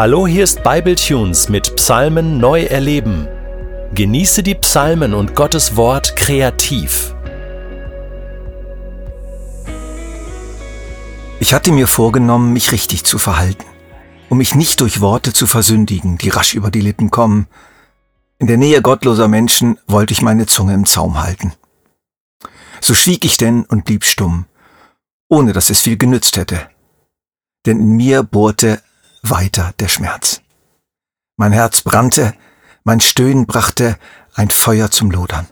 Hallo, hier ist Bibletunes mit Psalmen neu erleben. Genieße die Psalmen und Gottes Wort kreativ. Ich hatte mir vorgenommen, mich richtig zu verhalten, um mich nicht durch Worte zu versündigen, die rasch über die Lippen kommen. In der Nähe gottloser Menschen wollte ich meine Zunge im Zaum halten. So schwieg ich denn und blieb stumm, ohne dass es viel genützt hätte. Denn in mir bohrte weiter der Schmerz. Mein Herz brannte, mein Stöhnen brachte ein Feuer zum Lodern.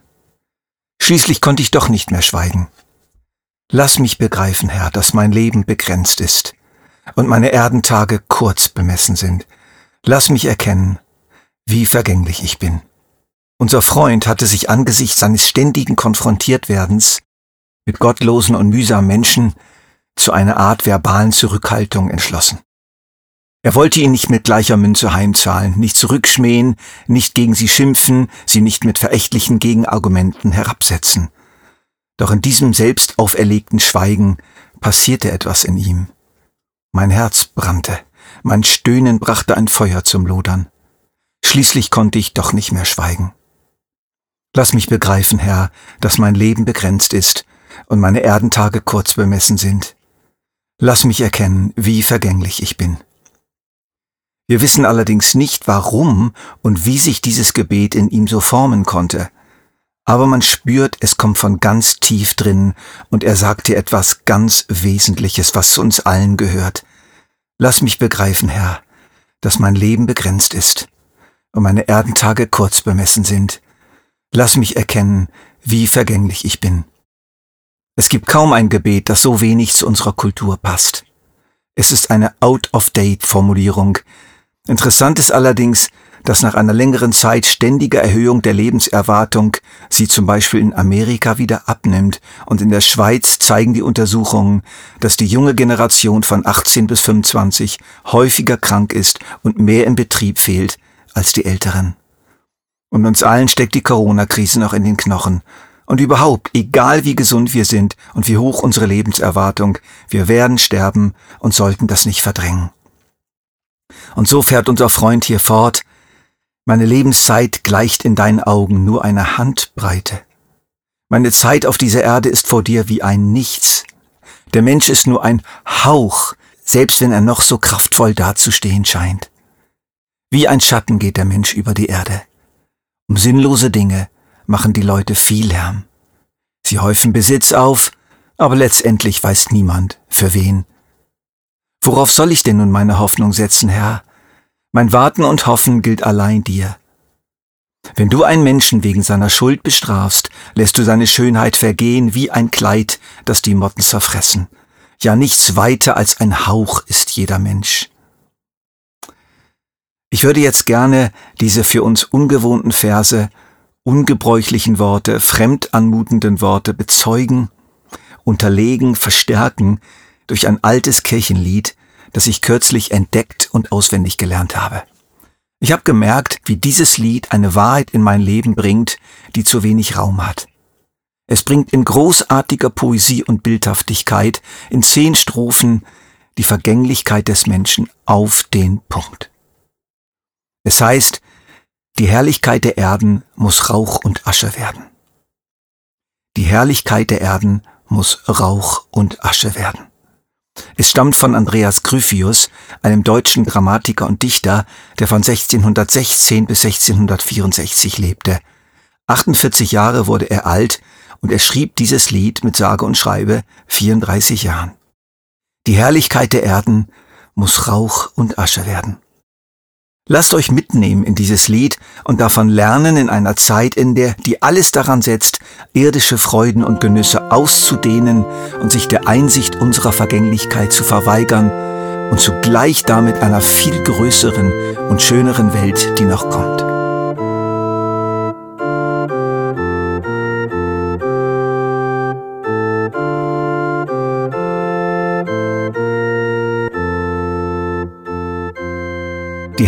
Schließlich konnte ich doch nicht mehr schweigen. Lass mich begreifen, Herr, dass mein Leben begrenzt ist und meine Erdentage kurz bemessen sind. Lass mich erkennen, wie vergänglich ich bin. Unser Freund hatte sich angesichts seines ständigen Konfrontiertwerdens mit gottlosen und mühsamen Menschen zu einer Art verbalen Zurückhaltung entschlossen. Er wollte ihn nicht mit gleicher Münze heimzahlen, nicht zurückschmähen, nicht gegen sie schimpfen, sie nicht mit verächtlichen Gegenargumenten herabsetzen. Doch in diesem selbst auferlegten Schweigen passierte etwas in ihm. Mein Herz brannte, mein Stöhnen brachte ein Feuer zum Lodern. Schließlich konnte ich doch nicht mehr schweigen. Lass mich begreifen, Herr, dass mein Leben begrenzt ist und meine Erdentage kurz bemessen sind. Lass mich erkennen, wie vergänglich ich bin. Wir wissen allerdings nicht, warum und wie sich dieses Gebet in ihm so formen konnte. Aber man spürt, es kommt von ganz tief drin und er sagt dir etwas ganz Wesentliches, was zu uns allen gehört. Lass mich begreifen, Herr, dass mein Leben begrenzt ist und meine Erdentage kurz bemessen sind. Lass mich erkennen, wie vergänglich ich bin. Es gibt kaum ein Gebet, das so wenig zu unserer Kultur passt. Es ist eine Out-of-Date-Formulierung, Interessant ist allerdings, dass nach einer längeren Zeit ständiger Erhöhung der Lebenserwartung sie zum Beispiel in Amerika wieder abnimmt und in der Schweiz zeigen die Untersuchungen, dass die junge Generation von 18 bis 25 häufiger krank ist und mehr im Betrieb fehlt als die Älteren. Und uns allen steckt die Corona-Krise noch in den Knochen. Und überhaupt, egal wie gesund wir sind und wie hoch unsere Lebenserwartung, wir werden sterben und sollten das nicht verdrängen. Und so fährt unser Freund hier fort, meine Lebenszeit gleicht in deinen Augen nur einer Handbreite. Meine Zeit auf dieser Erde ist vor dir wie ein Nichts. Der Mensch ist nur ein Hauch, selbst wenn er noch so kraftvoll dazustehen scheint. Wie ein Schatten geht der Mensch über die Erde. Um sinnlose Dinge machen die Leute viel Lärm. Sie häufen Besitz auf, aber letztendlich weiß niemand, für wen Worauf soll ich denn nun meine Hoffnung setzen, Herr? Mein Warten und Hoffen gilt allein dir. Wenn du einen Menschen wegen seiner Schuld bestrafst, lässt du seine Schönheit vergehen wie ein Kleid, das die Motten zerfressen. Ja, nichts weiter als ein Hauch ist jeder Mensch. Ich würde jetzt gerne diese für uns ungewohnten Verse, ungebräuchlichen Worte, fremd anmutenden Worte bezeugen, unterlegen, verstärken durch ein altes Kirchenlied, das ich kürzlich entdeckt und auswendig gelernt habe. Ich habe gemerkt, wie dieses Lied eine Wahrheit in mein Leben bringt, die zu wenig Raum hat. Es bringt in großartiger Poesie und Bildhaftigkeit in zehn Strophen die Vergänglichkeit des Menschen auf den Punkt. Es heißt, die Herrlichkeit der Erden muss Rauch und Asche werden. Die Herrlichkeit der Erden muss Rauch und Asche werden. Es stammt von Andreas Gryphius, einem deutschen Grammatiker und Dichter, der von 1616 bis 1664 lebte. 48 Jahre wurde er alt und er schrieb dieses Lied mit sage und schreibe 34 Jahren. Die Herrlichkeit der Erden muss Rauch und Asche werden. Lasst euch mitnehmen in dieses Lied und davon lernen in einer Zeit, in der die alles daran setzt, irdische Freuden und Genüsse auszudehnen und sich der Einsicht unserer Vergänglichkeit zu verweigern und zugleich damit einer viel größeren und schöneren Welt, die noch kommt.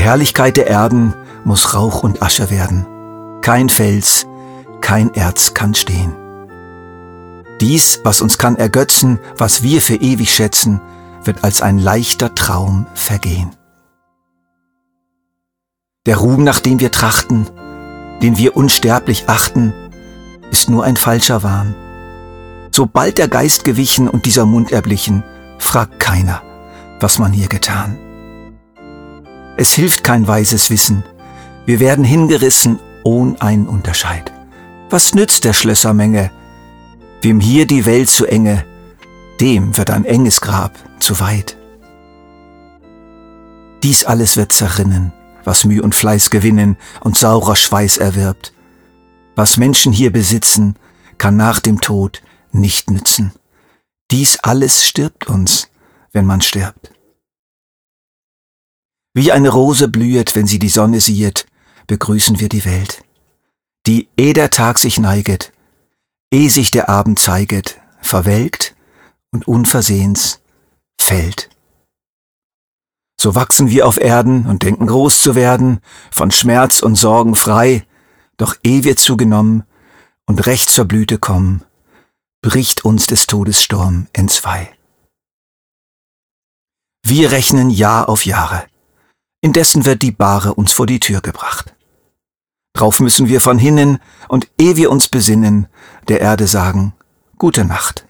Herrlichkeit der Erden muss Rauch und Asche werden. Kein Fels, kein Erz kann stehen. Dies, was uns kann ergötzen, was wir für ewig schätzen, wird als ein leichter Traum vergehen. Der Ruhm, nach dem wir trachten, den wir unsterblich achten, ist nur ein falscher Wahn. Sobald der Geist gewichen und dieser Mund erblichen, fragt keiner, was man hier getan. Es hilft kein weises Wissen, wir werden hingerissen ohn einen Unterscheid. Was nützt der Schlössermenge? Wem hier die Welt zu enge, dem wird ein enges Grab zu weit. Dies alles wird zerrinnen, was Mühe und Fleiß gewinnen und saurer Schweiß erwirbt. Was Menschen hier besitzen, kann nach dem Tod nicht nützen. Dies alles stirbt uns, wenn man stirbt. Wie eine Rose blühet, wenn sie die Sonne siehet, begrüßen wir die Welt, die eh der Tag sich neiget, eh sich der Abend zeiget, verwelkt und unversehens fällt. So wachsen wir auf Erden und denken groß zu werden, von Schmerz und Sorgen frei, doch eh wir zugenommen und recht zur Blüte kommen, bricht uns des Todes Sturm entzwei. Wir rechnen Jahr auf Jahre. Indessen wird die Bahre uns vor die Tür gebracht. Drauf müssen wir von hinnen und eh wir uns besinnen, der Erde sagen, Gute Nacht.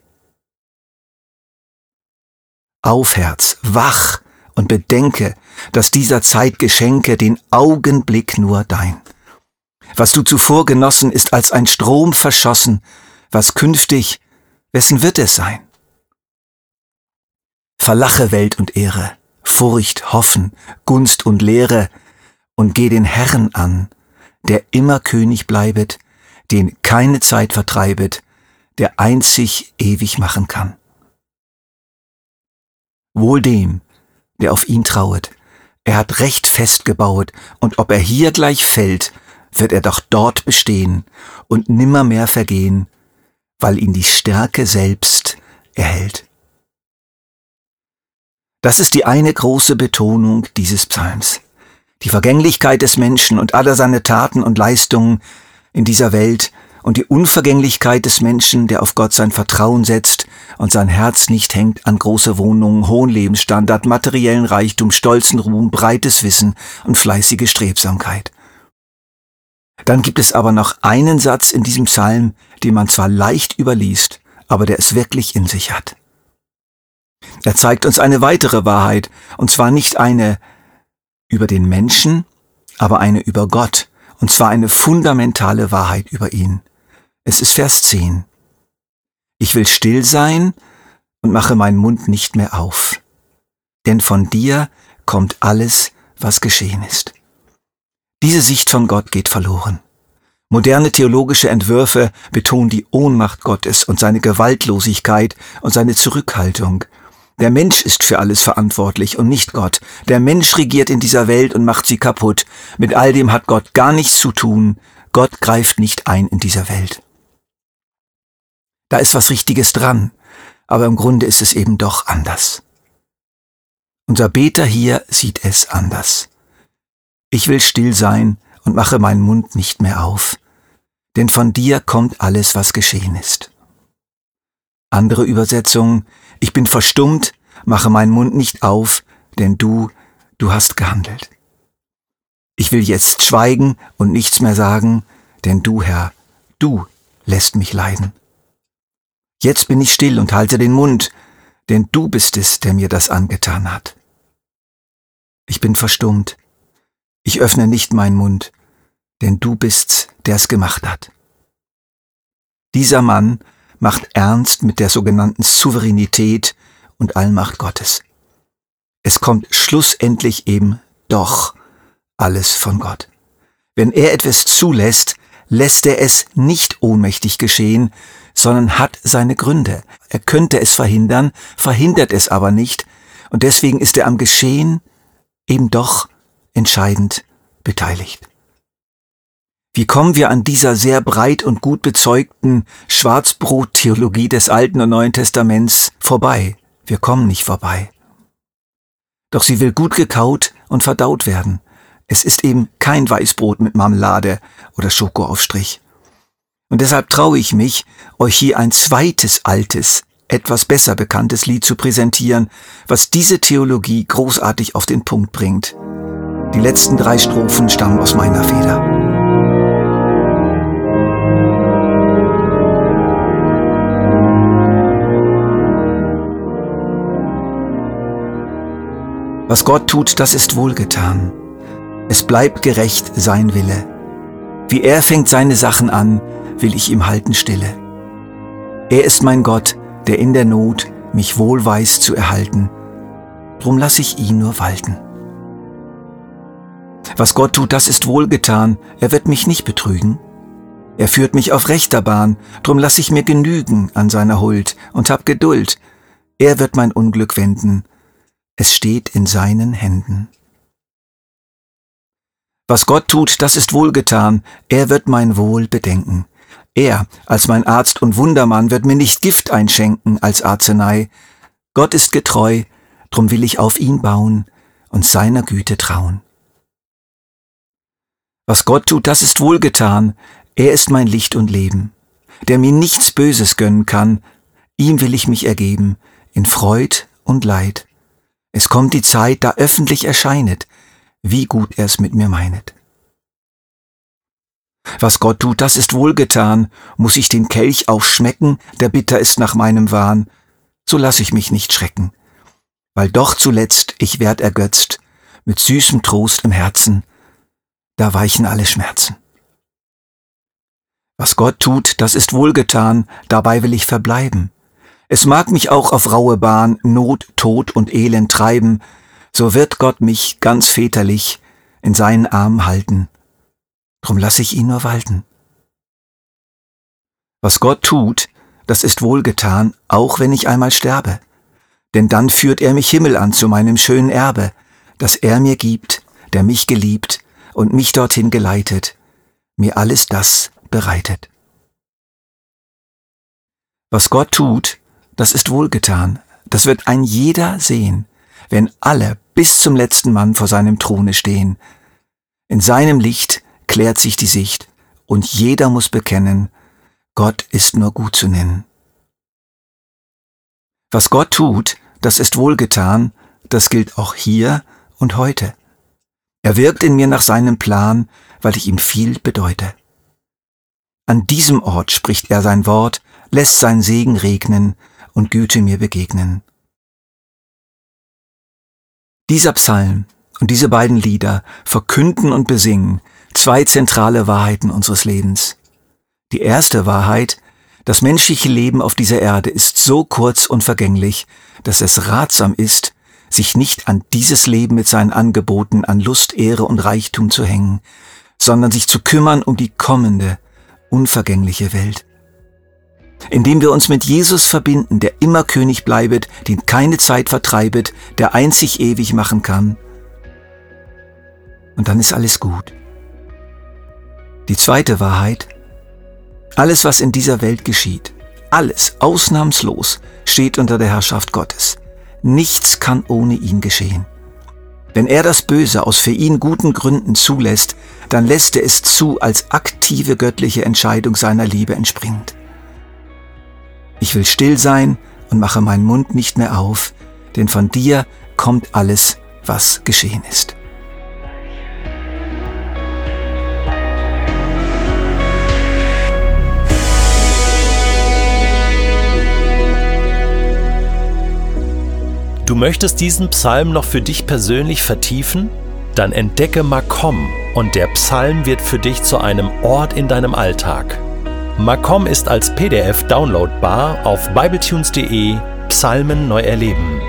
Auf Herz, wach und bedenke, dass dieser Zeit Geschenke den Augenblick nur dein. Was du zuvor genossen, ist als ein Strom verschossen, was künftig, wessen wird es sein? Verlache Welt und Ehre, Furcht, Hoffen, Gunst und Lehre, und geh den Herrn an, der immer König bleibet, den keine Zeit vertreibet, der einzig ewig machen kann. Wohl dem, der auf ihn trauet, er hat recht fest gebauet, und ob er hier gleich fällt, wird er doch dort bestehen und nimmermehr vergehen, weil ihn die Stärke selbst erhält. Das ist die eine große Betonung dieses Psalms. Die Vergänglichkeit des Menschen und aller seine Taten und Leistungen in dieser Welt und die Unvergänglichkeit des Menschen, der auf Gott sein Vertrauen setzt und sein Herz nicht hängt an große Wohnungen, hohen Lebensstandard, materiellen Reichtum, stolzen Ruhm, breites Wissen und fleißige Strebsamkeit. Dann gibt es aber noch einen Satz in diesem Psalm, den man zwar leicht überliest, aber der es wirklich in sich hat. Er zeigt uns eine weitere Wahrheit, und zwar nicht eine über den Menschen, aber eine über Gott, und zwar eine fundamentale Wahrheit über ihn. Es ist Vers 10. Ich will still sein und mache meinen Mund nicht mehr auf, denn von dir kommt alles, was geschehen ist. Diese Sicht von Gott geht verloren. Moderne theologische Entwürfe betonen die Ohnmacht Gottes und seine Gewaltlosigkeit und seine Zurückhaltung der Mensch ist für alles verantwortlich und nicht Gott. Der Mensch regiert in dieser Welt und macht sie kaputt. Mit all dem hat Gott gar nichts zu tun. Gott greift nicht ein in dieser Welt. Da ist was Richtiges dran, aber im Grunde ist es eben doch anders. Unser Beter hier sieht es anders. Ich will still sein und mache meinen Mund nicht mehr auf, denn von dir kommt alles, was geschehen ist. Andere Übersetzungen, ich bin verstummt, mache meinen Mund nicht auf, denn du, du hast gehandelt. Ich will jetzt schweigen und nichts mehr sagen, denn du, Herr, du lässt mich leiden. Jetzt bin ich still und halte den Mund, denn du bist es, der mir das angetan hat. Ich bin verstummt. Ich öffne nicht meinen Mund, denn du bist's, der's gemacht hat. Dieser Mann macht ernst mit der sogenannten Souveränität und Allmacht Gottes. Es kommt schlussendlich eben doch alles von Gott. Wenn er etwas zulässt, lässt er es nicht ohnmächtig geschehen, sondern hat seine Gründe. Er könnte es verhindern, verhindert es aber nicht, und deswegen ist er am Geschehen eben doch entscheidend beteiligt. Wie kommen wir an dieser sehr breit und gut bezeugten Schwarzbrot-Theologie des Alten und Neuen Testaments vorbei? Wir kommen nicht vorbei. Doch sie will gut gekaut und verdaut werden. Es ist eben kein Weißbrot mit Marmelade oder Schokoaufstrich. Und deshalb traue ich mich, euch hier ein zweites altes, etwas besser bekanntes Lied zu präsentieren, was diese Theologie großartig auf den Punkt bringt. Die letzten drei Strophen stammen aus meiner Feder. Was Gott tut, das ist wohlgetan. Es bleibt gerecht sein Wille. Wie er fängt seine Sachen an, will ich ihm halten stille. Er ist mein Gott, der in der Not mich wohl weiß zu erhalten. Drum lass ich ihn nur walten. Was Gott tut, das ist wohlgetan, er wird mich nicht betrügen. Er führt mich auf rechter Bahn, drum lass ich mir genügen an seiner Huld und hab Geduld. Er wird mein Unglück wenden, es steht in seinen Händen. Was Gott tut, das ist wohlgetan, er wird mein Wohl bedenken. Er, als mein Arzt und Wundermann, wird mir nicht Gift einschenken als Arznei. Gott ist getreu, drum will ich auf ihn bauen und seiner Güte trauen. Was Gott tut, das ist wohlgetan, er ist mein Licht und Leben, der mir nichts Böses gönnen kann, ihm will ich mich ergeben, in Freud und Leid. Es kommt die Zeit, da öffentlich erscheinet, wie gut er es mit mir meinet. Was Gott tut, das ist wohlgetan, muss ich den Kelch auch schmecken, der bitter ist nach meinem Wahn, so lass ich mich nicht schrecken, weil doch zuletzt ich werd ergötzt, mit süßem Trost im Herzen, da weichen alle Schmerzen. Was Gott tut, das ist wohlgetan, dabei will ich verbleiben, es mag mich auch auf raue Bahn Not, Tod und Elend treiben, so wird Gott mich ganz väterlich in seinen Arm halten. Drum lass ich ihn nur walten. Was Gott tut, das ist wohlgetan, auch wenn ich einmal sterbe. Denn dann führt er mich Himmel an zu meinem schönen Erbe, das er mir gibt, der mich geliebt und mich dorthin geleitet, mir alles das bereitet. Was Gott tut, das ist wohlgetan, das wird ein jeder sehen, wenn alle bis zum letzten Mann vor seinem Throne stehen. In seinem Licht klärt sich die Sicht, und jeder muss bekennen, Gott ist nur gut zu nennen. Was Gott tut, das ist wohlgetan, das gilt auch hier und heute. Er wirkt in mir nach seinem Plan, weil ich ihm viel bedeute. An diesem Ort spricht er sein Wort, lässt sein Segen regnen und Güte mir begegnen. Dieser Psalm und diese beiden Lieder verkünden und besingen zwei zentrale Wahrheiten unseres Lebens. Die erste Wahrheit, das menschliche Leben auf dieser Erde ist so kurz und vergänglich, dass es ratsam ist, sich nicht an dieses Leben mit seinen Angeboten an Lust, Ehre und Reichtum zu hängen, sondern sich zu kümmern um die kommende, unvergängliche Welt indem wir uns mit Jesus verbinden, der immer König bleibet, den keine Zeit vertreibet, der einzig ewig machen kann. Und dann ist alles gut. Die zweite Wahrheit, alles, was in dieser Welt geschieht, alles ausnahmslos steht unter der Herrschaft Gottes. Nichts kann ohne ihn geschehen. Wenn er das Böse aus für ihn guten Gründen zulässt, dann lässt er es zu als aktive göttliche Entscheidung seiner Liebe entspringt. Ich will still sein und mache meinen Mund nicht mehr auf, denn von dir kommt alles, was geschehen ist. Du möchtest diesen Psalm noch für dich persönlich vertiefen? Dann entdecke Makom und der Psalm wird für dich zu einem Ort in deinem Alltag. Macom ist als PDF downloadbar auf bibletunes.de Psalmen neu erleben.